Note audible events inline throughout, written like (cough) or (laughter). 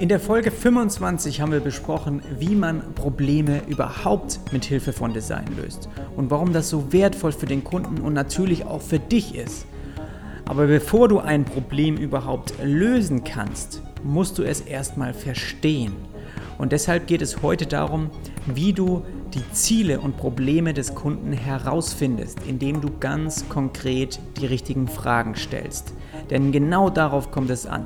In der Folge 25 haben wir besprochen, wie man Probleme überhaupt mit Hilfe von Design löst und warum das so wertvoll für den Kunden und natürlich auch für dich ist. Aber bevor du ein Problem überhaupt lösen kannst, musst du es erstmal verstehen. Und deshalb geht es heute darum, wie du die Ziele und Probleme des Kunden herausfindest, indem du ganz konkret die richtigen Fragen stellst. Denn genau darauf kommt es an.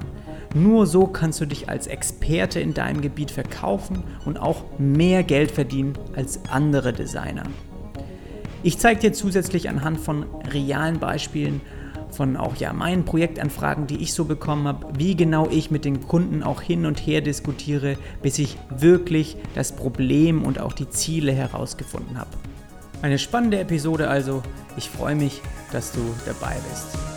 Nur so kannst du dich als Experte in deinem Gebiet verkaufen und auch mehr Geld verdienen als andere Designer. Ich zeige dir zusätzlich anhand von realen Beispielen von auch ja meinen Projektanfragen, die ich so bekommen habe, wie genau ich mit den Kunden auch hin und her diskutiere, bis ich wirklich das Problem und auch die Ziele herausgefunden habe. Eine spannende Episode also. Ich freue mich, dass du dabei bist.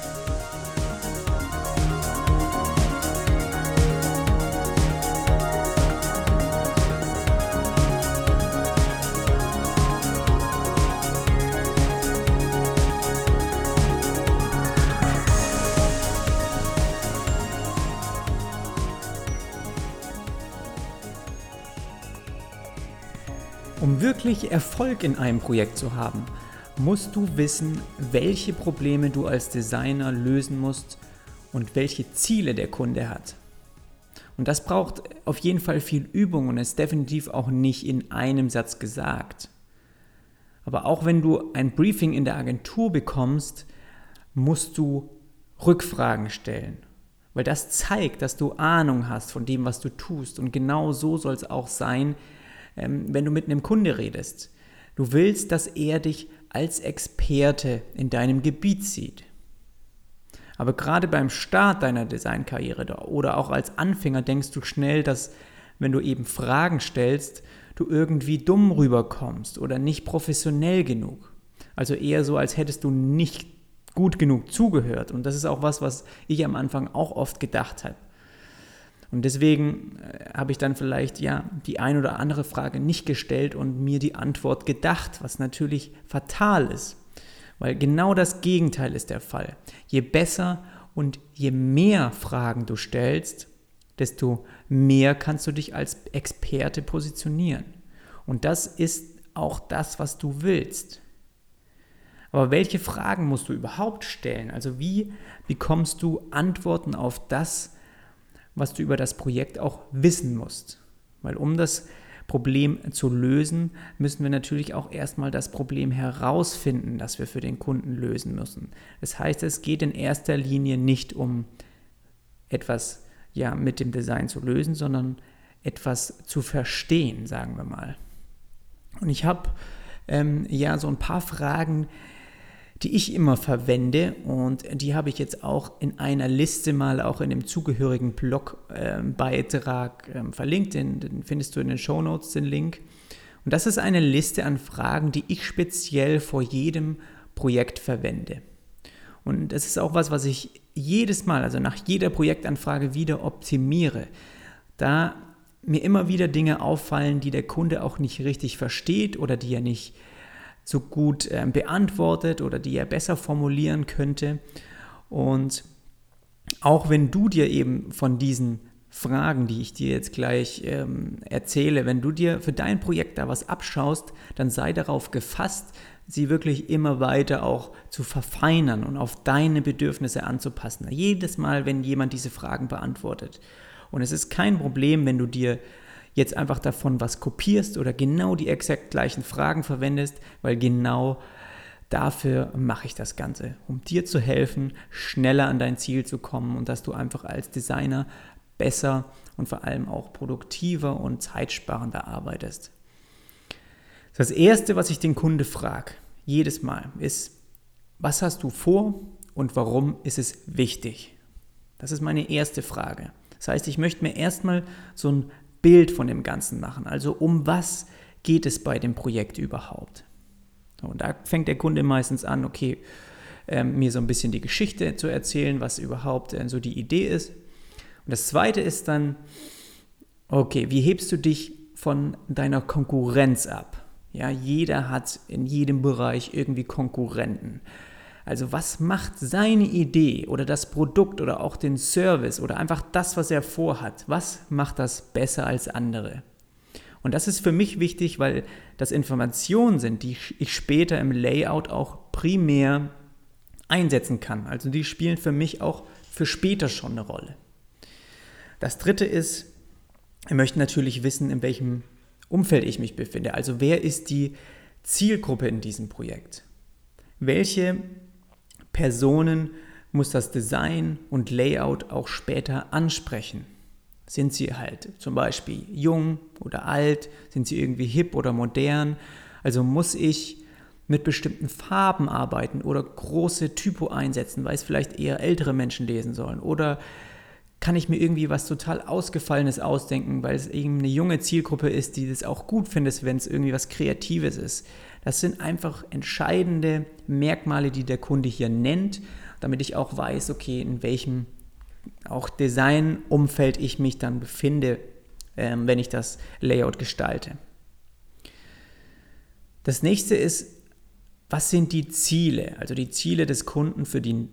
Um wirklich Erfolg in einem Projekt zu haben, musst du wissen, welche Probleme du als Designer lösen musst und welche Ziele der Kunde hat. Und das braucht auf jeden Fall viel Übung und ist definitiv auch nicht in einem Satz gesagt. Aber auch wenn du ein Briefing in der Agentur bekommst, musst du Rückfragen stellen. Weil das zeigt, dass du Ahnung hast von dem, was du tust. Und genau so soll es auch sein, ähm, wenn du mit einem Kunde redest. Du willst, dass er dich als Experte in deinem Gebiet sieht. Aber gerade beim Start deiner Designkarriere oder auch als Anfänger denkst du schnell, dass wenn du eben Fragen stellst, du irgendwie dumm rüberkommst oder nicht professionell genug. Also eher so, als hättest du nicht gut genug zugehört. Und das ist auch was, was ich am Anfang auch oft gedacht habe. Und deswegen äh, habe ich dann vielleicht ja die ein oder andere Frage nicht gestellt und mir die Antwort gedacht, was natürlich fatal ist. Weil genau das Gegenteil ist der Fall. Je besser und je mehr Fragen du stellst, desto mehr kannst du dich als Experte positionieren. Und das ist auch das, was du willst. Aber welche Fragen musst du überhaupt stellen? Also wie bekommst du Antworten auf das, was du über das Projekt auch wissen musst. Weil um das Problem zu lösen, müssen wir natürlich auch erstmal das Problem herausfinden, das wir für den Kunden lösen müssen. Das heißt, es geht in erster Linie nicht um etwas ja mit dem Design zu lösen, sondern etwas zu verstehen, sagen wir mal. Und ich habe ähm, ja so ein paar Fragen, die ich immer verwende und die habe ich jetzt auch in einer Liste mal auch in dem zugehörigen Blogbeitrag äh, äh, verlinkt. Den, den, findest du in den Show Notes, den Link. Und das ist eine Liste an Fragen, die ich speziell vor jedem Projekt verwende. Und das ist auch was, was ich jedes Mal, also nach jeder Projektanfrage wieder optimiere. Da mir immer wieder Dinge auffallen, die der Kunde auch nicht richtig versteht oder die er nicht so gut äh, beantwortet oder die er besser formulieren könnte. Und auch wenn du dir eben von diesen Fragen, die ich dir jetzt gleich ähm, erzähle, wenn du dir für dein Projekt da was abschaust, dann sei darauf gefasst, sie wirklich immer weiter auch zu verfeinern und auf deine Bedürfnisse anzupassen. Jedes Mal, wenn jemand diese Fragen beantwortet. Und es ist kein Problem, wenn du dir jetzt einfach davon was kopierst oder genau die exakt gleichen Fragen verwendest, weil genau dafür mache ich das Ganze, um dir zu helfen, schneller an dein Ziel zu kommen und dass du einfach als Designer besser und vor allem auch produktiver und zeitsparender arbeitest. Das Erste, was ich den Kunde frage, jedes Mal, ist, was hast du vor und warum ist es wichtig? Das ist meine erste Frage. Das heißt, ich möchte mir erstmal so ein Bild von dem Ganzen machen. Also um was geht es bei dem Projekt überhaupt? Und da fängt der Kunde meistens an, okay, äh, mir so ein bisschen die Geschichte zu erzählen, was überhaupt äh, so die Idee ist. Und das Zweite ist dann, okay, wie hebst du dich von deiner Konkurrenz ab? Ja, jeder hat in jedem Bereich irgendwie Konkurrenten. Also was macht seine Idee oder das Produkt oder auch den Service oder einfach das, was er vorhat, was macht das besser als andere? Und das ist für mich wichtig, weil das Informationen sind, die ich später im Layout auch primär einsetzen kann. Also die spielen für mich auch für später schon eine Rolle. Das dritte ist, wir möchten natürlich wissen, in welchem Umfeld ich mich befinde. Also wer ist die Zielgruppe in diesem Projekt? Welche Personen muss das Design und Layout auch später ansprechen? Sind sie halt zum Beispiel jung oder alt? Sind sie irgendwie hip oder modern? Also muss ich mit bestimmten Farben arbeiten oder große Typo einsetzen, weil es vielleicht eher ältere Menschen lesen sollen? Oder kann ich mir irgendwie was total Ausgefallenes ausdenken, weil es eben eine junge Zielgruppe ist, die das auch gut findet, wenn es irgendwie was Kreatives ist? Das sind einfach entscheidende Merkmale, die der Kunde hier nennt, damit ich auch weiß, okay, in welchem auch Designumfeld ich mich dann befinde, ähm, wenn ich das Layout gestalte. Das nächste ist, was sind die Ziele? Also die Ziele des Kunden für die,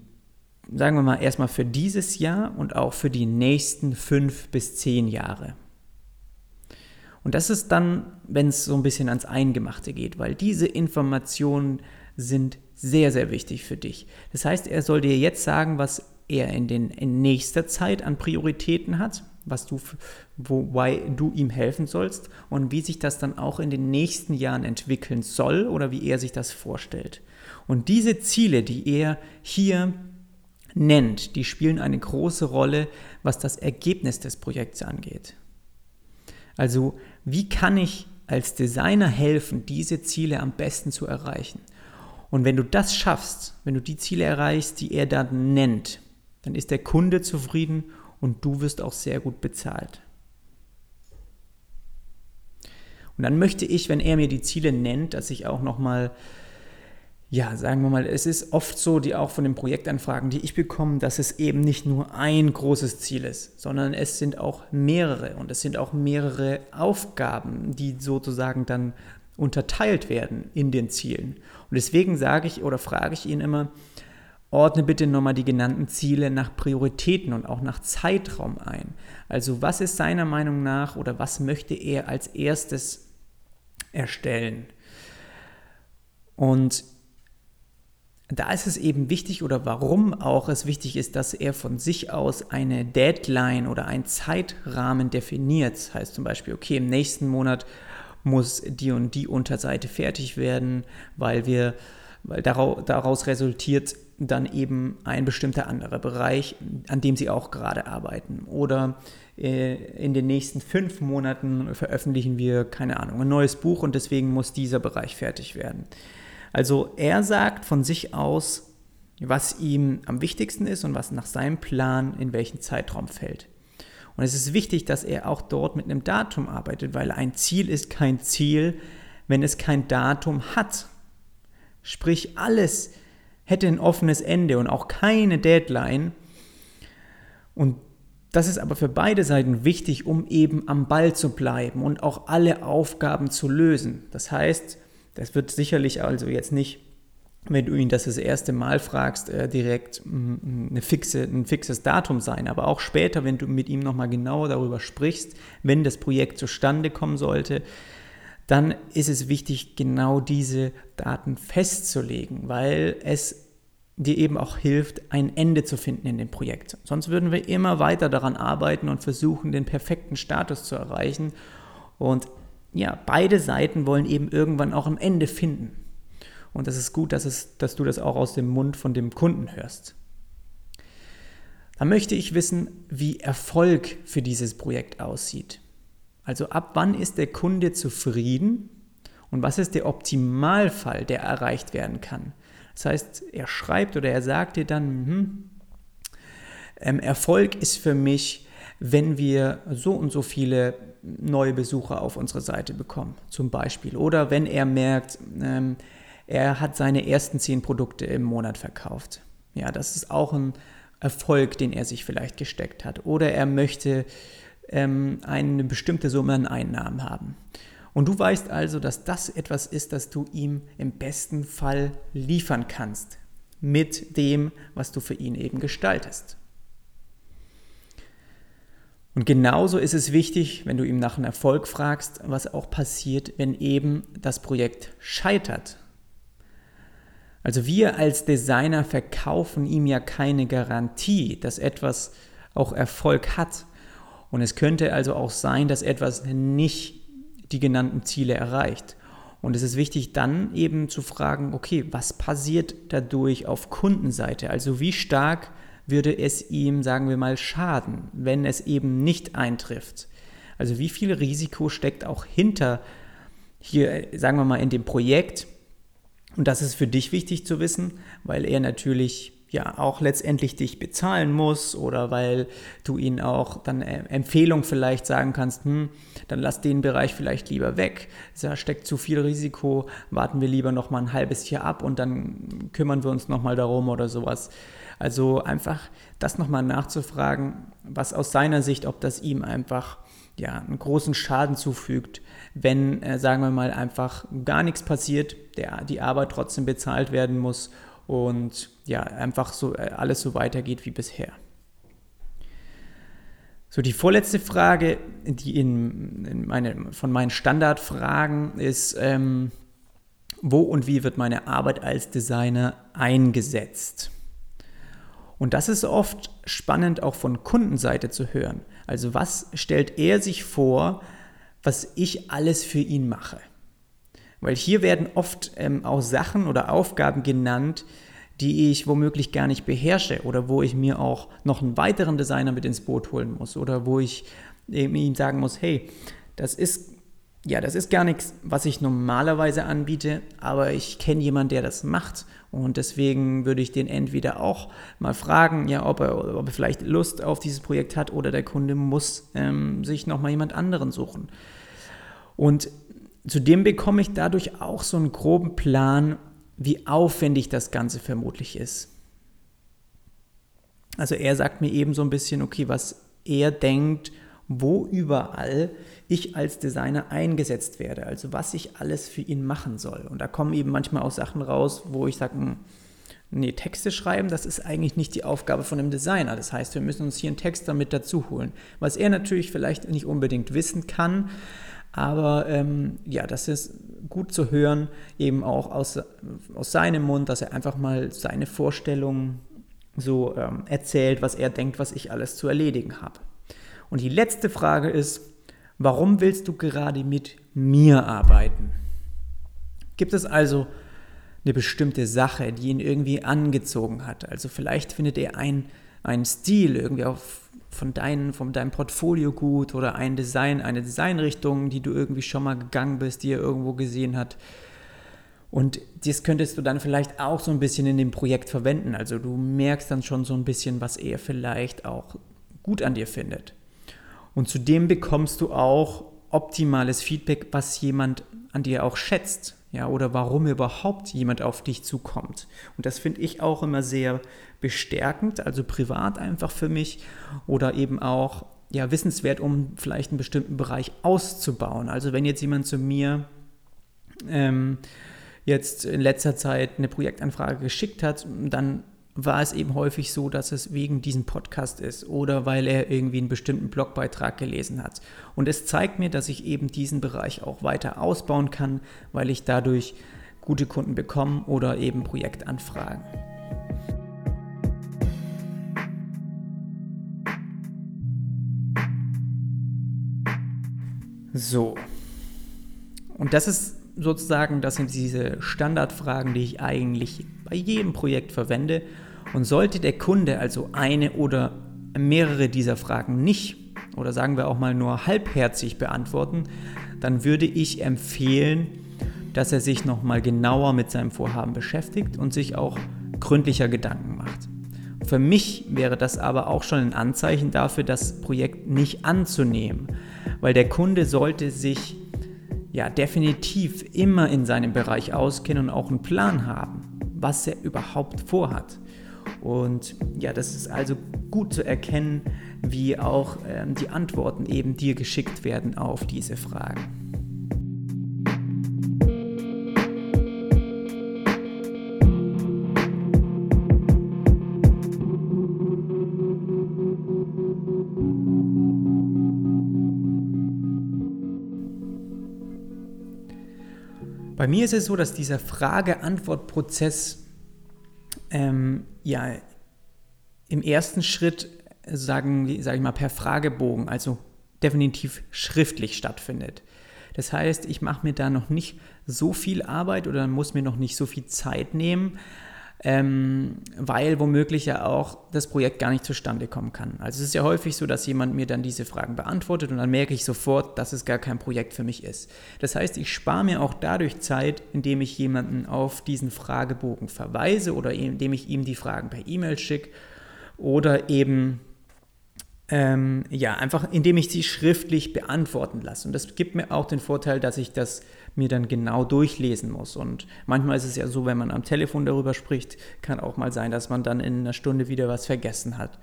sagen wir mal erstmal für dieses Jahr und auch für die nächsten fünf bis zehn Jahre. Und das ist dann, wenn es so ein bisschen ans Eingemachte geht, weil diese Informationen sind sehr, sehr wichtig für dich. Das heißt, er soll dir jetzt sagen, was er in, den, in nächster Zeit an Prioritäten hat, was du, wobei du ihm helfen sollst und wie sich das dann auch in den nächsten Jahren entwickeln soll oder wie er sich das vorstellt. Und diese Ziele, die er hier nennt, die spielen eine große Rolle, was das Ergebnis des Projekts angeht. Also wie kann ich als Designer helfen, diese Ziele am besten zu erreichen? Und wenn du das schaffst, wenn du die Ziele erreichst, die er dann nennt, dann ist der Kunde zufrieden und du wirst auch sehr gut bezahlt. Und dann möchte ich, wenn er mir die Ziele nennt, dass ich auch nochmal ja, sagen wir mal, es ist oft so, die auch von den Projektanfragen, die ich bekomme, dass es eben nicht nur ein großes Ziel ist, sondern es sind auch mehrere und es sind auch mehrere Aufgaben, die sozusagen dann unterteilt werden in den Zielen. Und deswegen sage ich oder frage ich ihn immer, ordne bitte nochmal die genannten Ziele nach Prioritäten und auch nach Zeitraum ein. Also was ist seiner Meinung nach oder was möchte er als erstes erstellen? Und da ist es eben wichtig oder warum auch es wichtig ist, dass er von sich aus eine Deadline oder einen Zeitrahmen definiert. Das heißt zum Beispiel, okay, im nächsten Monat muss die und die Unterseite fertig werden, weil wir, weil daraus resultiert dann eben ein bestimmter anderer Bereich, an dem sie auch gerade arbeiten. Oder äh, in den nächsten fünf Monaten veröffentlichen wir, keine Ahnung, ein neues Buch und deswegen muss dieser Bereich fertig werden. Also er sagt von sich aus, was ihm am wichtigsten ist und was nach seinem Plan in welchen Zeitraum fällt. Und es ist wichtig, dass er auch dort mit einem Datum arbeitet, weil ein Ziel ist kein Ziel, wenn es kein Datum hat. Sprich, alles hätte ein offenes Ende und auch keine Deadline. Und das ist aber für beide Seiten wichtig, um eben am Ball zu bleiben und auch alle Aufgaben zu lösen. Das heißt, das wird sicherlich also jetzt nicht, wenn du ihn das das erste Mal fragst, äh, direkt mm, eine fixe, ein fixes Datum sein. Aber auch später, wenn du mit ihm nochmal genauer darüber sprichst, wenn das Projekt zustande kommen sollte, dann ist es wichtig, genau diese Daten festzulegen, weil es dir eben auch hilft, ein Ende zu finden in dem Projekt. Sonst würden wir immer weiter daran arbeiten und versuchen, den perfekten Status zu erreichen. Und ja, beide Seiten wollen eben irgendwann auch ein Ende finden. Und das ist gut, dass, es, dass du das auch aus dem Mund von dem Kunden hörst. Dann möchte ich wissen, wie Erfolg für dieses Projekt aussieht. Also ab wann ist der Kunde zufrieden und was ist der Optimalfall, der erreicht werden kann. Das heißt, er schreibt oder er sagt dir dann, hm, ähm, Erfolg ist für mich, wenn wir so und so viele neue Besucher auf unsere Seite bekommen, zum Beispiel. Oder wenn er merkt, ähm, er hat seine ersten zehn Produkte im Monat verkauft. Ja, das ist auch ein Erfolg, den er sich vielleicht gesteckt hat. Oder er möchte ähm, eine bestimmte Summe an Einnahmen haben. Und du weißt also, dass das etwas ist, das du ihm im besten Fall liefern kannst. mit dem, was du für ihn eben gestaltest. Und genauso ist es wichtig, wenn du ihm nach einem Erfolg fragst, was auch passiert, wenn eben das Projekt scheitert. Also wir als Designer verkaufen ihm ja keine Garantie, dass etwas auch Erfolg hat. Und es könnte also auch sein, dass etwas nicht die genannten Ziele erreicht. Und es ist wichtig dann eben zu fragen, okay, was passiert dadurch auf Kundenseite? Also wie stark würde es ihm, sagen wir mal, schaden, wenn es eben nicht eintrifft? Also wie viel Risiko steckt auch hinter hier, sagen wir mal, in dem Projekt? Und das ist für dich wichtig zu wissen, weil er natürlich ja auch letztendlich dich bezahlen muss oder weil du ihn auch dann äh, Empfehlung vielleicht sagen kannst, hm, dann lass den Bereich vielleicht lieber weg. Da steckt zu viel Risiko, warten wir lieber noch mal ein halbes Jahr ab und dann kümmern wir uns noch mal darum oder sowas. Also einfach das noch mal nachzufragen, was aus seiner Sicht, ob das ihm einfach ja, einen großen Schaden zufügt, wenn, äh, sagen wir mal, einfach gar nichts passiert, der, die Arbeit trotzdem bezahlt werden muss und ja, einfach so äh, alles so weitergeht wie bisher. So, die vorletzte Frage, die in, in meine, von meinen Standardfragen ist, ähm, wo und wie wird meine Arbeit als Designer eingesetzt? Und das ist oft spannend auch von Kundenseite zu hören. Also was stellt er sich vor, was ich alles für ihn mache? Weil hier werden oft ähm, auch Sachen oder Aufgaben genannt, die ich womöglich gar nicht beherrsche oder wo ich mir auch noch einen weiteren Designer mit ins Boot holen muss oder wo ich ihm sagen muss, hey, das ist ja, das ist gar nichts, was ich normalerweise anbiete, aber ich kenne jemanden, der das macht und deswegen würde ich den entweder auch mal fragen, ja, ob er, ob er vielleicht Lust auf dieses Projekt hat oder der Kunde muss ähm, sich nochmal jemand anderen suchen. Und Zudem bekomme ich dadurch auch so einen groben Plan, wie aufwendig das Ganze vermutlich ist. Also er sagt mir eben so ein bisschen, okay, was er denkt, wo überall ich als Designer eingesetzt werde, also was ich alles für ihn machen soll. Und da kommen eben manchmal auch Sachen raus, wo ich sage, hm, nee, Texte schreiben, das ist eigentlich nicht die Aufgabe von einem Designer. Das heißt, wir müssen uns hier einen Text damit dazu holen. Was er natürlich vielleicht nicht unbedingt wissen kann, aber ähm, ja, das ist gut zu hören, eben auch aus, aus seinem Mund, dass er einfach mal seine Vorstellungen so ähm, erzählt, was er denkt, was ich alles zu erledigen habe. Und die letzte Frage ist, warum willst du gerade mit mir arbeiten? Gibt es also eine bestimmte Sache, die ihn irgendwie angezogen hat? Also vielleicht findet er einen, einen Stil irgendwie auf von, dein, von deinem Portfolio gut oder ein Design, eine Designrichtung, die du irgendwie schon mal gegangen bist, die er irgendwo gesehen hat. Und das könntest du dann vielleicht auch so ein bisschen in dem Projekt verwenden. Also du merkst dann schon so ein bisschen, was er vielleicht auch gut an dir findet. Und zudem bekommst du auch optimales Feedback, was jemand an dir auch schätzt ja, oder warum überhaupt jemand auf dich zukommt. Und das finde ich auch immer sehr bestärkend, also privat einfach für mich oder eben auch ja, wissenswert, um vielleicht einen bestimmten Bereich auszubauen. Also wenn jetzt jemand zu mir ähm, jetzt in letzter Zeit eine Projektanfrage geschickt hat, dann war es eben häufig so, dass es wegen diesem Podcast ist oder weil er irgendwie einen bestimmten Blogbeitrag gelesen hat. Und es zeigt mir, dass ich eben diesen Bereich auch weiter ausbauen kann, weil ich dadurch gute Kunden bekomme oder eben Projektanfragen. So. Und das ist sozusagen, das sind diese Standardfragen, die ich eigentlich bei jedem Projekt verwende. Und sollte der Kunde also eine oder mehrere dieser Fragen nicht oder sagen wir auch mal nur halbherzig beantworten, dann würde ich empfehlen, dass er sich nochmal genauer mit seinem Vorhaben beschäftigt und sich auch gründlicher Gedanken macht. Für mich wäre das aber auch schon ein Anzeichen dafür, das Projekt nicht anzunehmen, weil der Kunde sollte sich ja definitiv immer in seinem Bereich auskennen und auch einen Plan haben, was er überhaupt vorhat. Und ja, das ist also gut zu erkennen, wie auch ähm, die Antworten eben dir geschickt werden auf diese Fragen. Bei mir ist es so, dass dieser Frage-Antwort-Prozess ähm, ja im ersten Schritt, sagen, sage ich mal, per Fragebogen, also definitiv schriftlich stattfindet. Das heißt, ich mache mir da noch nicht so viel Arbeit oder muss mir noch nicht so viel Zeit nehmen, ähm, weil womöglich ja auch das Projekt gar nicht zustande kommen kann. Also es ist ja häufig so, dass jemand mir dann diese Fragen beantwortet und dann merke ich sofort, dass es gar kein Projekt für mich ist. Das heißt, ich spare mir auch dadurch Zeit, indem ich jemanden auf diesen Fragebogen verweise oder indem ich ihm die Fragen per E-Mail schicke oder eben ähm, ja, einfach indem ich sie schriftlich beantworten lasse. Und das gibt mir auch den Vorteil, dass ich das mir dann genau durchlesen muss. Und manchmal ist es ja so, wenn man am Telefon darüber spricht, kann auch mal sein, dass man dann in einer Stunde wieder was vergessen hat.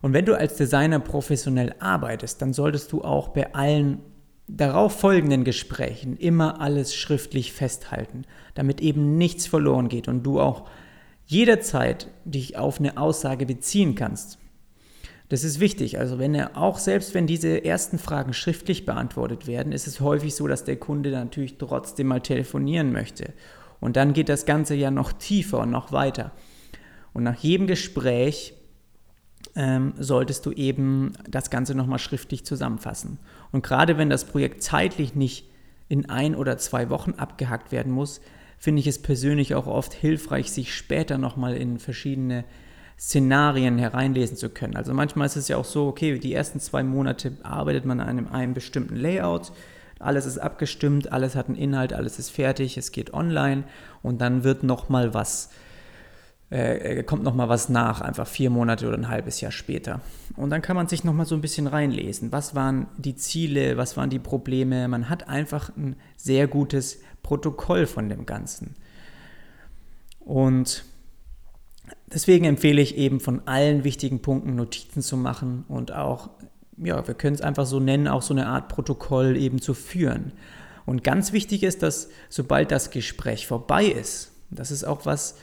Und wenn du als Designer professionell arbeitest, dann solltest du auch bei allen darauf folgenden Gesprächen immer alles schriftlich festhalten, damit eben nichts verloren geht und du auch jederzeit dich auf eine Aussage beziehen kannst. Das ist wichtig. Also wenn er auch selbst wenn diese ersten Fragen schriftlich beantwortet werden, ist es häufig so, dass der Kunde natürlich trotzdem mal telefonieren möchte. Und dann geht das Ganze ja noch tiefer und noch weiter. Und nach jedem Gespräch ähm, solltest du eben das Ganze nochmal schriftlich zusammenfassen. Und gerade wenn das Projekt zeitlich nicht in ein oder zwei Wochen abgehackt werden muss, finde ich es persönlich auch oft hilfreich, sich später nochmal in verschiedene Szenarien hereinlesen zu können. Also manchmal ist es ja auch so, okay, die ersten zwei Monate arbeitet man an einem, einem bestimmten Layout, alles ist abgestimmt, alles hat einen Inhalt, alles ist fertig, es geht online und dann wird noch mal was äh, kommt noch mal was nach, einfach vier Monate oder ein halbes Jahr später. Und dann kann man sich noch mal so ein bisschen reinlesen. Was waren die Ziele, was waren die Probleme? Man hat einfach ein sehr gutes Protokoll von dem Ganzen. Und Deswegen empfehle ich eben von allen wichtigen Punkten Notizen zu machen und auch, ja, wir können es einfach so nennen, auch so eine Art Protokoll eben zu führen. Und ganz wichtig ist, dass sobald das Gespräch vorbei ist, das ist auch was,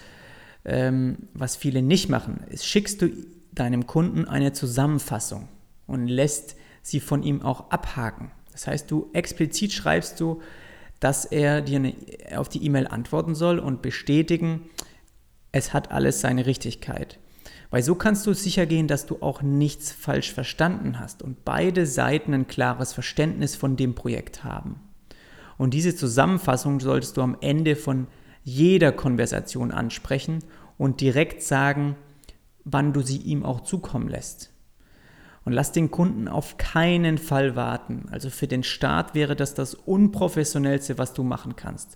ähm, was viele nicht machen, ist, schickst du deinem Kunden eine Zusammenfassung und lässt sie von ihm auch abhaken. Das heißt, du explizit schreibst du, dass er dir eine, auf die E-Mail antworten soll und bestätigen, es hat alles seine Richtigkeit. Weil so kannst du sicher gehen, dass du auch nichts falsch verstanden hast und beide Seiten ein klares Verständnis von dem Projekt haben. Und diese Zusammenfassung solltest du am Ende von jeder Konversation ansprechen und direkt sagen, wann du sie ihm auch zukommen lässt. Und lass den Kunden auf keinen Fall warten. Also für den Start wäre das das unprofessionellste, was du machen kannst.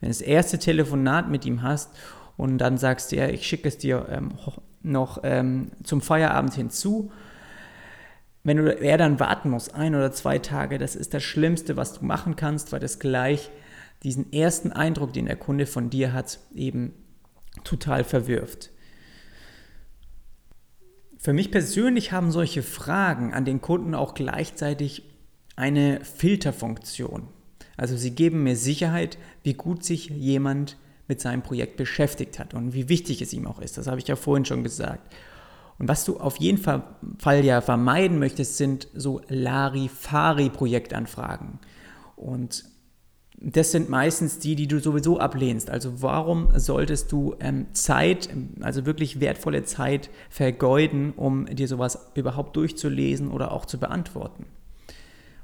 Wenn du das erste Telefonat mit ihm hast und dann sagst du, ja, ich schicke es dir ähm, noch ähm, zum Feierabend hinzu. Wenn du, er dann warten muss, ein oder zwei Tage, das ist das Schlimmste, was du machen kannst, weil das gleich diesen ersten Eindruck, den der Kunde von dir hat, eben total verwirft. Für mich persönlich haben solche Fragen an den Kunden auch gleichzeitig eine Filterfunktion. Also sie geben mir Sicherheit, wie gut sich jemand mit seinem Projekt beschäftigt hat und wie wichtig es ihm auch ist. Das habe ich ja vorhin schon gesagt. Und was du auf jeden Fall ja vermeiden möchtest, sind so Larifari-Projektanfragen. Und das sind meistens die, die du sowieso ablehnst. Also warum solltest du ähm, Zeit, also wirklich wertvolle Zeit vergeuden, um dir sowas überhaupt durchzulesen oder auch zu beantworten?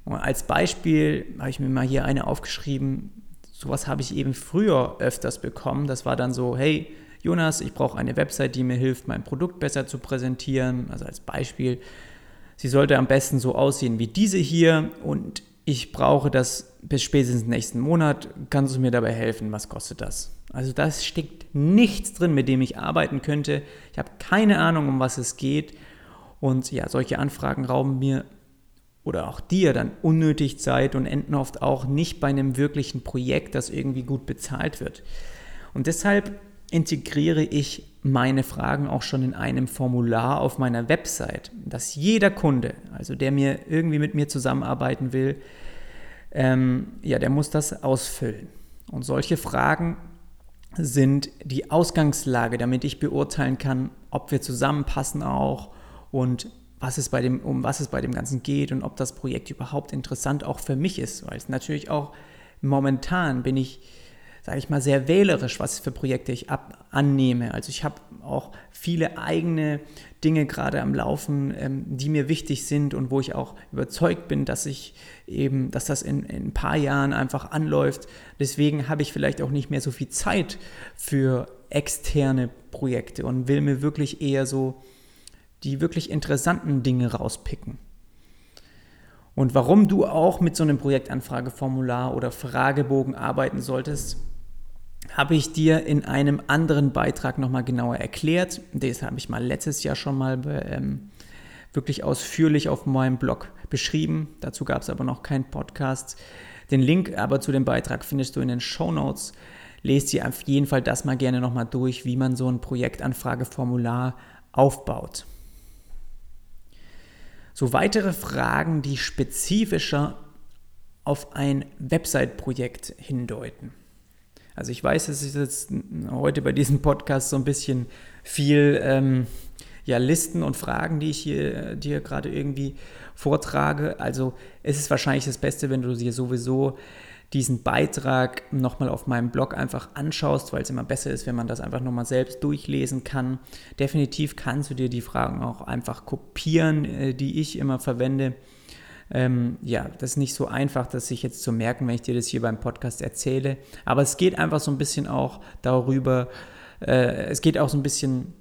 Und als Beispiel habe ich mir mal hier eine aufgeschrieben, sowas habe ich eben früher öfters bekommen. Das war dann so, hey, Jonas, ich brauche eine Website, die mir hilft, mein Produkt besser zu präsentieren. Also als Beispiel, sie sollte am besten so aussehen wie diese hier und ich brauche das bis spätestens nächsten Monat. Kannst du mir dabei helfen? Was kostet das? Also da steckt nichts drin, mit dem ich arbeiten könnte. Ich habe keine Ahnung, um was es geht. Und ja, solche Anfragen rauben mir oder auch dir dann unnötig Zeit und enden oft auch nicht bei einem wirklichen Projekt, das irgendwie gut bezahlt wird. Und deshalb integriere ich meine Fragen auch schon in einem Formular auf meiner Website, dass jeder Kunde, also der mir irgendwie mit mir zusammenarbeiten will, ähm, ja, der muss das ausfüllen. Und solche Fragen sind die Ausgangslage, damit ich beurteilen kann, ob wir zusammenpassen auch und was es bei dem, um was es bei dem Ganzen geht und ob das Projekt überhaupt interessant auch für mich ist. Weil es natürlich auch momentan bin ich sage ich mal, sehr wählerisch, was für Projekte ich ab, annehme. Also ich habe auch viele eigene Dinge gerade am Laufen, ähm, die mir wichtig sind und wo ich auch überzeugt bin, dass ich eben, dass das in, in ein paar Jahren einfach anläuft. Deswegen habe ich vielleicht auch nicht mehr so viel Zeit für externe Projekte und will mir wirklich eher so die wirklich interessanten Dinge rauspicken. Und warum du auch mit so einem Projektanfrageformular oder Fragebogen arbeiten solltest, habe ich dir in einem anderen Beitrag nochmal genauer erklärt. Das habe ich mal letztes Jahr schon mal ähm, wirklich ausführlich auf meinem Blog beschrieben. Dazu gab es aber noch keinen Podcast. Den Link aber zu dem Beitrag findest du in den Show Notes. Lest dir auf jeden Fall das mal gerne nochmal durch, wie man so ein Projektanfrageformular aufbaut. So weitere Fragen, die spezifischer auf ein Website-Projekt hindeuten. Also ich weiß, es ist jetzt heute bei diesem Podcast so ein bisschen viel ähm, ja, Listen und Fragen, die ich hier dir gerade irgendwie vortrage. Also es ist wahrscheinlich das Beste, wenn du dir sowieso diesen Beitrag nochmal auf meinem Blog einfach anschaust, weil es immer besser ist, wenn man das einfach nochmal selbst durchlesen kann. Definitiv kannst du dir die Fragen auch einfach kopieren, äh, die ich immer verwende. Ähm, ja, das ist nicht so einfach, das sich jetzt zu merken, wenn ich dir das hier beim Podcast erzähle. Aber es geht einfach so ein bisschen auch darüber, äh, es geht auch so ein bisschen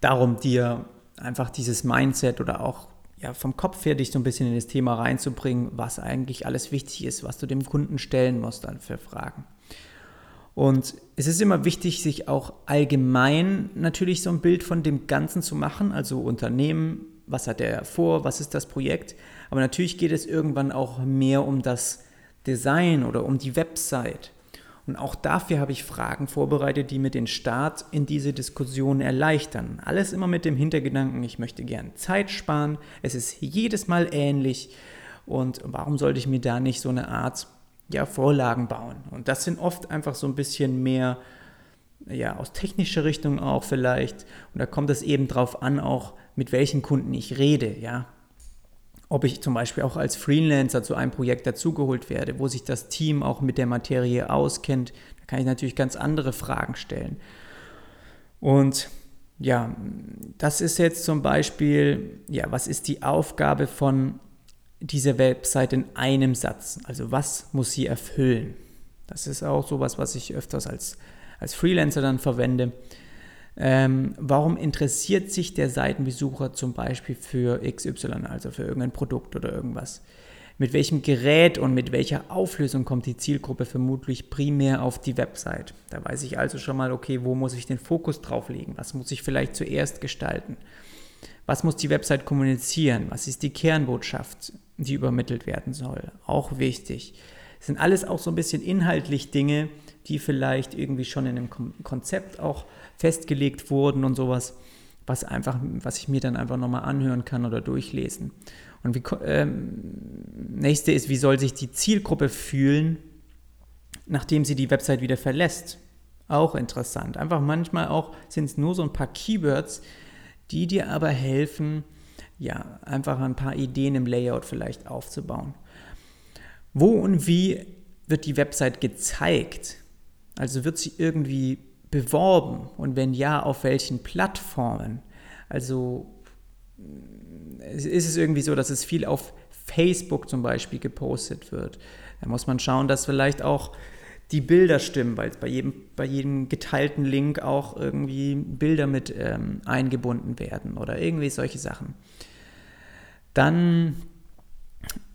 darum, dir einfach dieses Mindset oder auch ja, vom Kopf her dich so ein bisschen in das Thema reinzubringen, was eigentlich alles wichtig ist, was du dem Kunden stellen musst dann für Fragen. Und es ist immer wichtig, sich auch allgemein natürlich so ein Bild von dem Ganzen zu machen, also Unternehmen, was hat er vor, was ist das Projekt. Aber natürlich geht es irgendwann auch mehr um das Design oder um die Website. Und auch dafür habe ich Fragen vorbereitet, die mir den Start in diese Diskussion erleichtern. Alles immer mit dem Hintergedanken, ich möchte gern Zeit sparen. Es ist jedes Mal ähnlich. Und warum sollte ich mir da nicht so eine Art ja, Vorlagen bauen? Und das sind oft einfach so ein bisschen mehr ja, aus technischer Richtung auch vielleicht. Und da kommt es eben drauf an, auch mit welchen Kunden ich rede, ja. Ob ich zum Beispiel auch als Freelancer zu einem Projekt dazugeholt werde, wo sich das Team auch mit der Materie auskennt, da kann ich natürlich ganz andere Fragen stellen. Und ja, das ist jetzt zum Beispiel, ja, was ist die Aufgabe von dieser Website in einem Satz? Also was muss sie erfüllen? Das ist auch sowas, was ich öfters als, als Freelancer dann verwende. Ähm, warum interessiert sich der Seitenbesucher zum Beispiel für XY, also für irgendein Produkt oder irgendwas? Mit welchem Gerät und mit welcher Auflösung kommt die Zielgruppe vermutlich primär auf die Website? Da weiß ich also schon mal, okay, wo muss ich den Fokus drauf legen? Was muss ich vielleicht zuerst gestalten? Was muss die Website kommunizieren? Was ist die Kernbotschaft, die übermittelt werden soll? Auch wichtig. Das sind alles auch so ein bisschen inhaltlich Dinge, die vielleicht irgendwie schon in einem Konzept auch festgelegt wurden und sowas, was einfach, was ich mir dann einfach nochmal anhören kann oder durchlesen. Und wie, ähm, nächste ist, wie soll sich die Zielgruppe fühlen, nachdem sie die Website wieder verlässt? Auch interessant. Einfach manchmal auch sind es nur so ein paar Keywords, die dir aber helfen, ja, einfach ein paar Ideen im Layout vielleicht aufzubauen. Wo und wie wird die Website gezeigt? Also wird sie irgendwie beworben und wenn ja, auf welchen Plattformen? Also ist es irgendwie so, dass es viel auf Facebook zum Beispiel gepostet wird. Da muss man schauen, dass vielleicht auch die Bilder stimmen, weil bei jedem, bei jedem geteilten Link auch irgendwie Bilder mit ähm, eingebunden werden oder irgendwie solche Sachen. Dann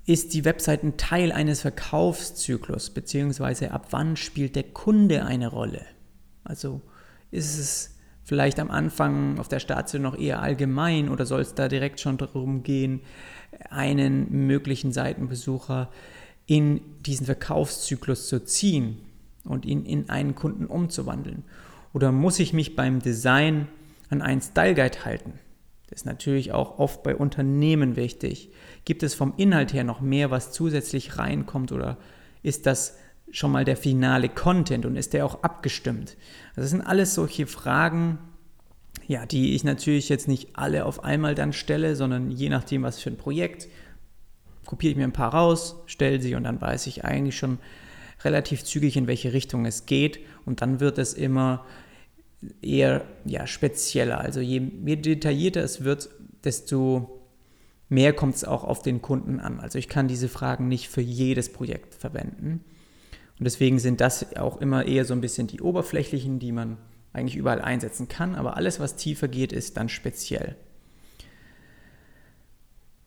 ist die Website ein Teil eines Verkaufszyklus, beziehungsweise ab wann spielt der Kunde eine Rolle? Also ist es vielleicht am Anfang auf der Startseite noch eher allgemein oder soll es da direkt schon darum gehen, einen möglichen Seitenbesucher in diesen Verkaufszyklus zu ziehen und ihn in einen Kunden umzuwandeln? Oder muss ich mich beim Design an einen Style Guide halten? Das ist natürlich auch oft bei Unternehmen wichtig. Gibt es vom Inhalt her noch mehr, was zusätzlich reinkommt oder ist das schon mal der finale Content und ist der auch abgestimmt? Also das sind alles solche Fragen, ja, die ich natürlich jetzt nicht alle auf einmal dann stelle, sondern je nachdem, was für ein Projekt, kopiere ich mir ein paar raus, stelle sie und dann weiß ich eigentlich schon, relativ zügig, in welche Richtung es geht und dann wird es immer eher ja, spezieller. Also je, je detaillierter es wird, desto mehr kommt es auch auf den Kunden an. Also ich kann diese Fragen nicht für jedes Projekt verwenden. Und deswegen sind das auch immer eher so ein bisschen die oberflächlichen, die man eigentlich überall einsetzen kann. Aber alles, was tiefer geht, ist dann speziell.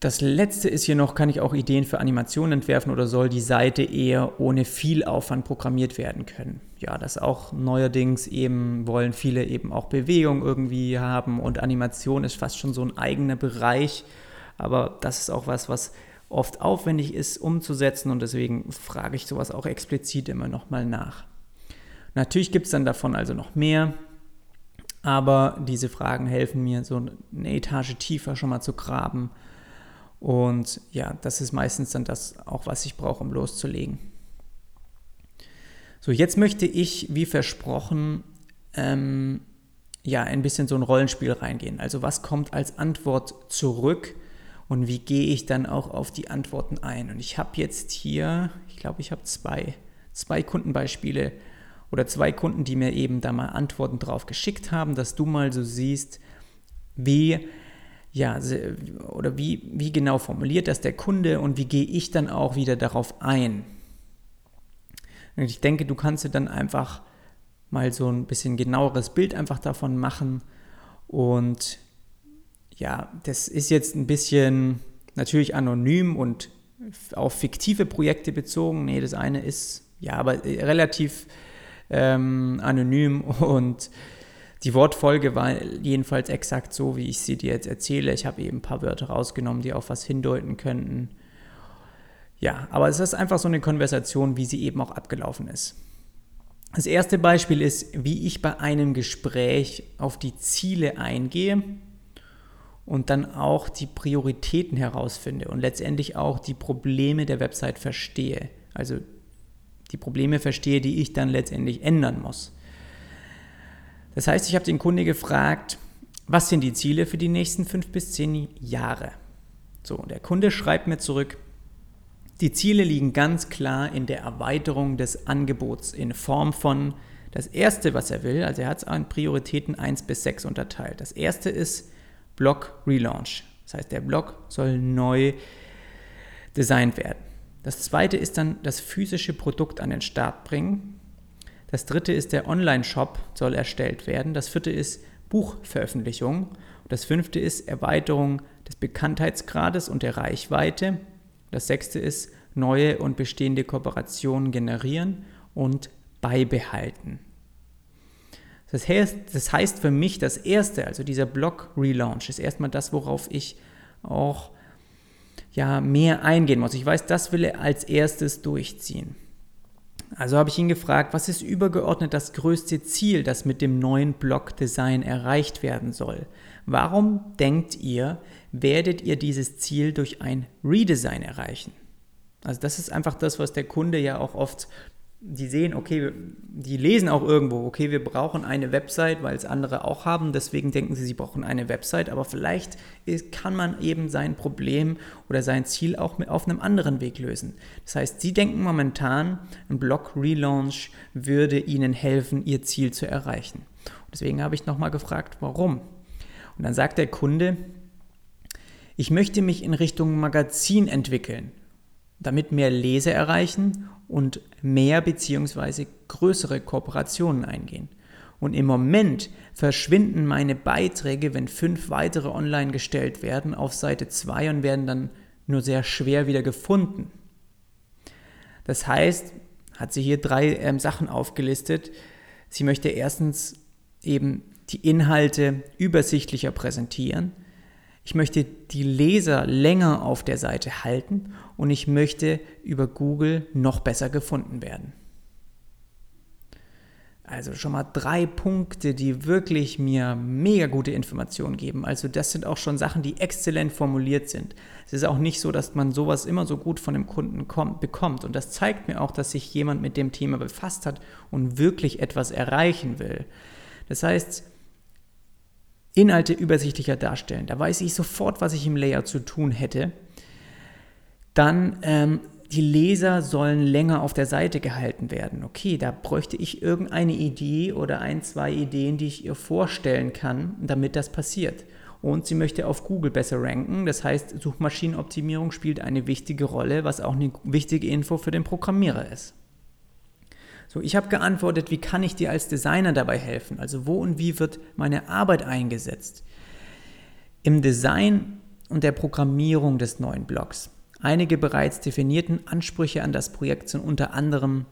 Das letzte ist hier noch, kann ich auch Ideen für Animationen entwerfen oder soll die Seite eher ohne viel Aufwand programmiert werden können? Ja, das auch neuerdings eben wollen viele eben auch Bewegung irgendwie haben und Animation ist fast schon so ein eigener Bereich, aber das ist auch was, was oft aufwendig ist umzusetzen und deswegen frage ich sowas auch explizit immer nochmal nach. Natürlich gibt es dann davon also noch mehr, aber diese Fragen helfen mir, so eine Etage tiefer schon mal zu graben und ja, das ist meistens dann das auch, was ich brauche, um loszulegen. So, jetzt möchte ich, wie versprochen, ähm, ja, ein bisschen so ein Rollenspiel reingehen. Also was kommt als Antwort zurück und wie gehe ich dann auch auf die Antworten ein? Und ich habe jetzt hier, ich glaube, ich habe zwei, zwei Kundenbeispiele oder zwei Kunden, die mir eben da mal Antworten drauf geschickt haben, dass du mal so siehst, wie ja, oder wie, wie genau formuliert das der Kunde und wie gehe ich dann auch wieder darauf ein? Und ich denke, du kannst dir dann einfach mal so ein bisschen genaueres Bild einfach davon machen. Und ja, das ist jetzt ein bisschen natürlich anonym und auf fiktive Projekte bezogen. Nee, das eine ist ja, aber relativ ähm, anonym (laughs) und die Wortfolge war jedenfalls exakt so, wie ich sie dir jetzt erzähle. Ich habe eben ein paar Wörter rausgenommen, die auf was hindeuten könnten. Ja, aber es ist einfach so eine Konversation, wie sie eben auch abgelaufen ist. Das erste Beispiel ist, wie ich bei einem Gespräch auf die Ziele eingehe und dann auch die Prioritäten herausfinde und letztendlich auch die Probleme der Website verstehe. Also die Probleme verstehe, die ich dann letztendlich ändern muss. Das heißt, ich habe den Kunde gefragt, was sind die Ziele für die nächsten fünf bis zehn Jahre? So, der Kunde schreibt mir zurück, die Ziele liegen ganz klar in der Erweiterung des Angebots in Form von das erste, was er will, also er hat es an Prioritäten 1 bis 6 unterteilt. Das erste ist Blog Relaunch. Das heißt, der Blog soll neu designt werden. Das zweite ist dann das physische Produkt an den Start bringen. Das dritte ist der Online-Shop soll erstellt werden. Das vierte ist Buchveröffentlichung. Das fünfte ist Erweiterung des Bekanntheitsgrades und der Reichweite. Das sechste ist neue und bestehende Kooperationen generieren und beibehalten. Das heißt, das heißt für mich, das erste, also dieser Blog-Relaunch, ist erstmal das, worauf ich auch ja, mehr eingehen muss. Ich weiß, das will er als erstes durchziehen. Also habe ich ihn gefragt, was ist übergeordnet das größte Ziel, das mit dem neuen Blog-Design erreicht werden soll? Warum denkt ihr, werdet ihr dieses Ziel durch ein Redesign erreichen? Also das ist einfach das, was der Kunde ja auch oft die sehen, okay, die lesen auch irgendwo, okay, wir brauchen eine Website, weil es andere auch haben, deswegen denken sie, sie brauchen eine Website, aber vielleicht ist, kann man eben sein Problem oder sein Ziel auch mit, auf einem anderen Weg lösen. Das heißt, sie denken momentan, ein Blog-Relaunch würde ihnen helfen, ihr Ziel zu erreichen. Und deswegen habe ich nochmal gefragt, warum? Und dann sagt der Kunde, ich möchte mich in Richtung Magazin entwickeln damit mehr Leser erreichen und mehr bzw. größere Kooperationen eingehen. Und im Moment verschwinden meine Beiträge, wenn fünf weitere online gestellt werden, auf Seite 2 und werden dann nur sehr schwer wieder gefunden. Das heißt, hat sie hier drei ähm, Sachen aufgelistet. Sie möchte erstens eben die Inhalte übersichtlicher präsentieren. Ich möchte die Leser länger auf der Seite halten und ich möchte über Google noch besser gefunden werden. Also schon mal drei Punkte, die wirklich mir mega gute Informationen geben. Also das sind auch schon Sachen, die exzellent formuliert sind. Es ist auch nicht so, dass man sowas immer so gut von dem Kunden kommt, bekommt. Und das zeigt mir auch, dass sich jemand mit dem Thema befasst hat und wirklich etwas erreichen will. Das heißt, Inhalte übersichtlicher darstellen. Da weiß ich sofort, was ich im Layout zu tun hätte. Dann ähm, die Leser sollen länger auf der Seite gehalten werden. Okay, da bräuchte ich irgendeine Idee oder ein, zwei Ideen, die ich ihr vorstellen kann, damit das passiert. Und sie möchte auf Google besser ranken. Das heißt, Suchmaschinenoptimierung spielt eine wichtige Rolle, was auch eine wichtige Info für den Programmierer ist. So, ich habe geantwortet, wie kann ich dir als Designer dabei helfen? Also wo und wie wird meine Arbeit eingesetzt? Im Design und der Programmierung des neuen Blogs. Einige bereits definierten Ansprüche an das Projekt sind unter anderem,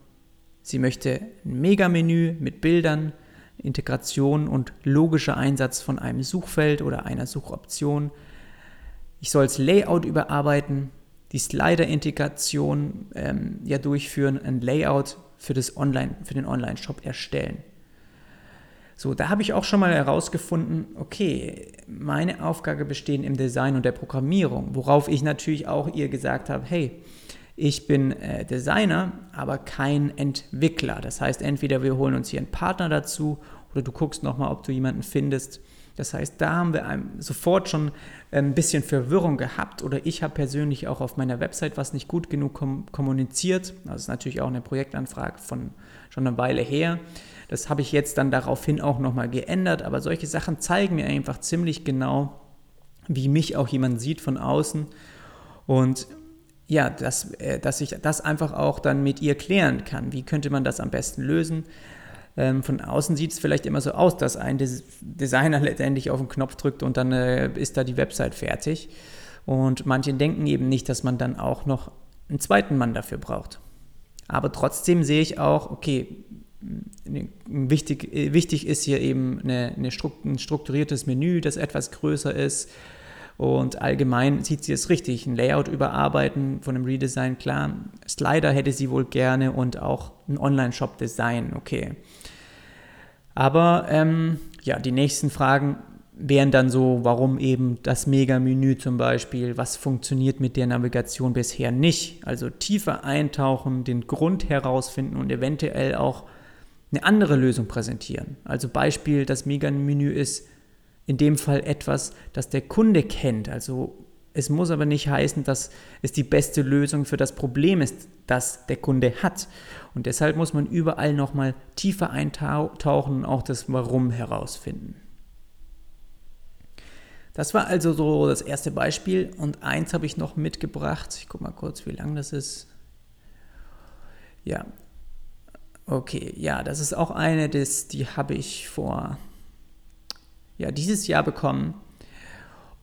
sie möchte ein Megamenü mit Bildern, Integration und logischer Einsatz von einem Suchfeld oder einer Suchoption. Ich soll das Layout überarbeiten, die Slider-Integration ähm, ja durchführen, ein Layout für, das Online, für den Online-Shop erstellen. So, da habe ich auch schon mal herausgefunden, okay, meine Aufgabe besteht im Design und der Programmierung, worauf ich natürlich auch ihr gesagt habe, hey, ich bin äh, Designer, aber kein Entwickler. Das heißt, entweder wir holen uns hier einen Partner dazu oder du guckst nochmal, ob du jemanden findest. Das heißt, da haben wir sofort schon ein bisschen Verwirrung gehabt oder ich habe persönlich auch auf meiner Website was nicht gut genug kom kommuniziert. Das ist natürlich auch eine Projektanfrage von schon eine Weile her. Das habe ich jetzt dann daraufhin auch nochmal geändert, aber solche Sachen zeigen mir einfach ziemlich genau, wie mich auch jemand sieht von außen. Und ja, dass, äh, dass ich das einfach auch dann mit ihr klären kann. Wie könnte man das am besten lösen? Ähm, von außen sieht es vielleicht immer so aus, dass ein Designer letztendlich auf den Knopf drückt und dann äh, ist da die Website fertig. Und manche denken eben nicht, dass man dann auch noch einen zweiten Mann dafür braucht. Aber trotzdem sehe ich auch, okay, Wichtig, äh, wichtig ist hier eben eine, eine Strukt, ein strukturiertes Menü, das etwas größer ist. Und allgemein sieht sie es richtig. Ein Layout überarbeiten von einem Redesign, klar. Slider hätte sie wohl gerne und auch ein Online-Shop-Design, okay. Aber ähm, ja, die nächsten Fragen wären dann so, warum eben das Mega-Menü zum Beispiel, was funktioniert mit der Navigation bisher nicht. Also tiefer eintauchen, den Grund herausfinden und eventuell auch eine andere Lösung präsentieren. Also Beispiel, das Mega-Menü ist in dem Fall etwas, das der Kunde kennt. Also es muss aber nicht heißen, dass es die beste Lösung für das Problem ist, das der Kunde hat. Und deshalb muss man überall nochmal tiefer eintauchen und auch das Warum herausfinden. Das war also so das erste Beispiel und eins habe ich noch mitgebracht. Ich gucke mal kurz, wie lang das ist. Ja, Okay, ja, das ist auch eine, des, die habe ich vor ja, dieses Jahr bekommen.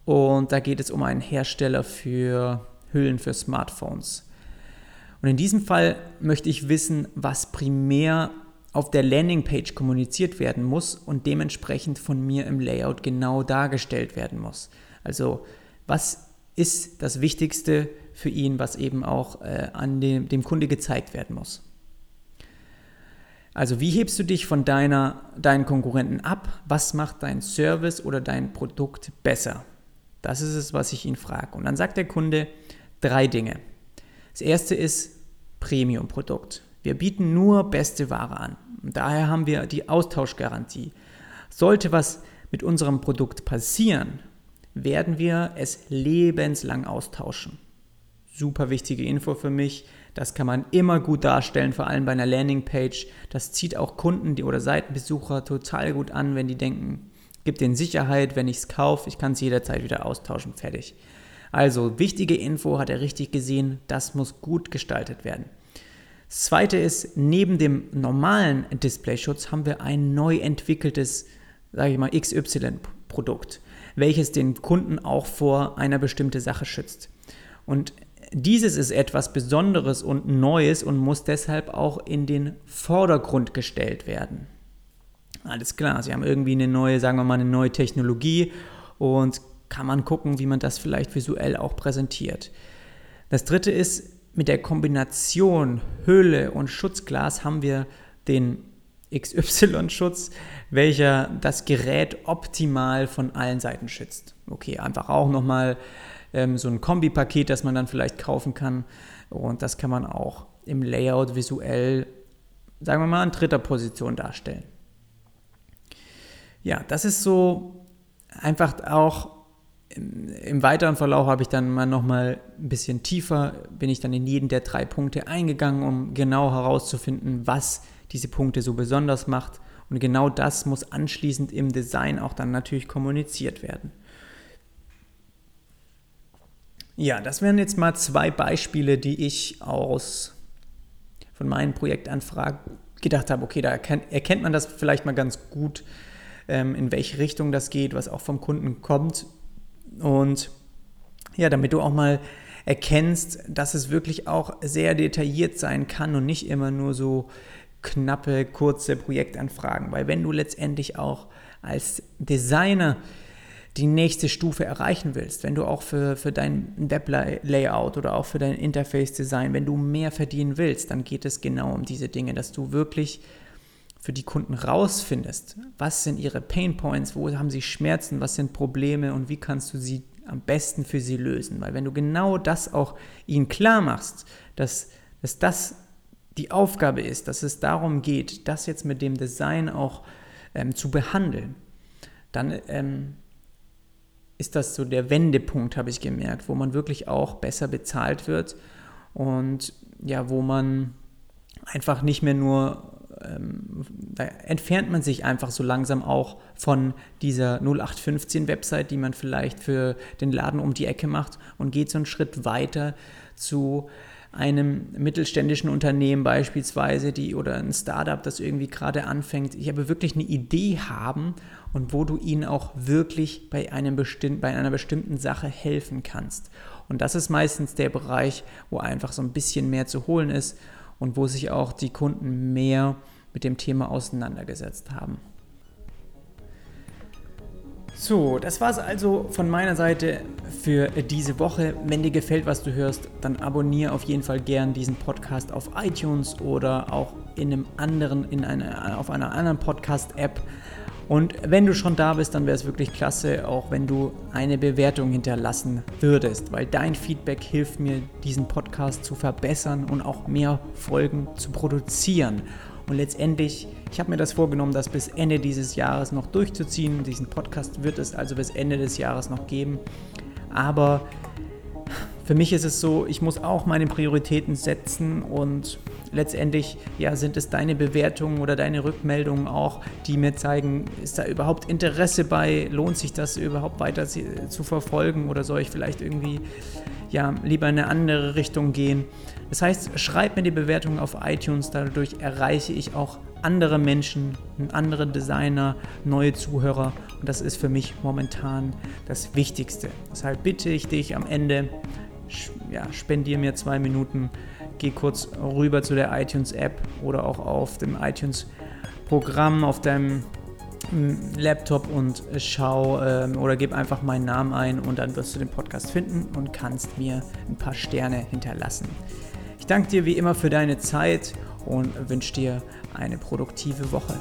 Und da geht es um einen Hersteller für Hüllen für Smartphones. Und in diesem Fall möchte ich wissen, was primär auf der Landingpage kommuniziert werden muss und dementsprechend von mir im Layout genau dargestellt werden muss. Also was ist das Wichtigste für ihn, was eben auch äh, an dem, dem Kunde gezeigt werden muss. Also wie hebst du dich von deiner, deinen Konkurrenten ab? Was macht dein Service oder dein Produkt besser? Das ist es, was ich ihn frage. Und dann sagt der Kunde drei Dinge. Das erste ist Premium-Produkt. Wir bieten nur beste Ware an. Und daher haben wir die Austauschgarantie. Sollte was mit unserem Produkt passieren, werden wir es lebenslang austauschen. Super wichtige Info für mich. Das kann man immer gut darstellen, vor allem bei einer Landingpage. Das zieht auch Kunden oder Seitenbesucher total gut an, wenn die denken, gibt den Sicherheit, wenn ich es kaufe, ich kann es jederzeit wieder austauschen, fertig. Also wichtige Info hat er richtig gesehen, das muss gut gestaltet werden. Das zweite ist, neben dem normalen Displayschutz haben wir ein neu entwickeltes, sage ich mal, XY-Produkt, welches den Kunden auch vor einer bestimmten Sache schützt. Und dieses ist etwas Besonderes und Neues und muss deshalb auch in den Vordergrund gestellt werden. Alles klar, Sie haben irgendwie eine neue, sagen wir mal, eine neue Technologie und kann man gucken, wie man das vielleicht visuell auch präsentiert. Das dritte ist, mit der Kombination Hülle und Schutzglas haben wir den XY-Schutz, welcher das Gerät optimal von allen Seiten schützt. Okay, einfach auch nochmal ähm, so ein Kombipaket, das man dann vielleicht kaufen kann. Und das kann man auch im Layout visuell, sagen wir mal, in dritter Position darstellen. Ja, das ist so einfach auch im, im weiteren Verlauf habe ich dann mal nochmal ein bisschen tiefer, bin ich dann in jeden der drei Punkte eingegangen, um genau herauszufinden, was diese Punkte so besonders macht. Und genau das muss anschließend im Design auch dann natürlich kommuniziert werden. Ja, das wären jetzt mal zwei Beispiele, die ich aus von meinen Projektanfragen gedacht habe, okay, da erkennt, man das vielleicht mal ganz gut, in welche Richtung das geht, was auch vom Kunden kommt. Und ja, damit du auch mal erkennst, dass es wirklich auch sehr detailliert sein kann und nicht immer nur so knappe, kurze Projektanfragen. Weil wenn du letztendlich auch als Designer die nächste Stufe erreichen willst, wenn du auch für, für dein Web-Layout oder auch für dein Interface-Design, wenn du mehr verdienen willst, dann geht es genau um diese Dinge, dass du wirklich für die Kunden rausfindest, was sind ihre Pain Points, wo haben sie Schmerzen, was sind Probleme und wie kannst du sie am besten für sie lösen. Weil wenn du genau das auch ihnen klar machst, dass, dass das die Aufgabe ist, dass es darum geht, das jetzt mit dem Design auch ähm, zu behandeln, dann ähm, ist das so der Wendepunkt, habe ich gemerkt, wo man wirklich auch besser bezahlt wird und ja, wo man einfach nicht mehr nur, ähm, da entfernt man sich einfach so langsam auch von dieser 0815-Website, die man vielleicht für den Laden um die Ecke macht und geht so einen Schritt weiter zu einem mittelständischen Unternehmen beispielsweise, die oder ein Startup, das irgendwie gerade anfängt, ich habe wirklich eine Idee haben und wo du ihnen auch wirklich bei, einem bestimm bei einer bestimmten Sache helfen kannst. Und das ist meistens der Bereich, wo einfach so ein bisschen mehr zu holen ist und wo sich auch die Kunden mehr mit dem Thema auseinandergesetzt haben. So, das war es also von meiner Seite für diese Woche. Wenn dir gefällt, was du hörst, dann abonniere auf jeden Fall gern diesen Podcast auf iTunes oder auch in einem anderen, in einer, auf einer anderen Podcast-App. Und wenn du schon da bist, dann wäre es wirklich klasse, auch wenn du eine Bewertung hinterlassen würdest, weil dein Feedback hilft mir, diesen Podcast zu verbessern und auch mehr Folgen zu produzieren. Und letztendlich, ich habe mir das vorgenommen, das bis Ende dieses Jahres noch durchzuziehen. Diesen Podcast wird es also bis Ende des Jahres noch geben. Aber für mich ist es so, ich muss auch meine Prioritäten setzen und letztendlich ja, sind es deine Bewertungen oder deine Rückmeldungen auch, die mir zeigen, ist da überhaupt Interesse bei, lohnt sich das überhaupt weiter zu verfolgen oder soll ich vielleicht irgendwie ja, lieber in eine andere Richtung gehen. Das heißt, schreib mir die Bewertung auf iTunes, dadurch erreiche ich auch andere Menschen, andere Designer, neue Zuhörer und das ist für mich momentan das Wichtigste. Deshalb bitte ich dich am Ende, ja, spendier mir zwei Minuten, geh kurz rüber zu der iTunes-App oder auch auf dem iTunes-Programm auf deinem Laptop und schau ähm, oder gib einfach meinen Namen ein und dann wirst du den Podcast finden und kannst mir ein paar Sterne hinterlassen. Ich danke dir wie immer für deine Zeit und wünsche dir eine produktive Woche.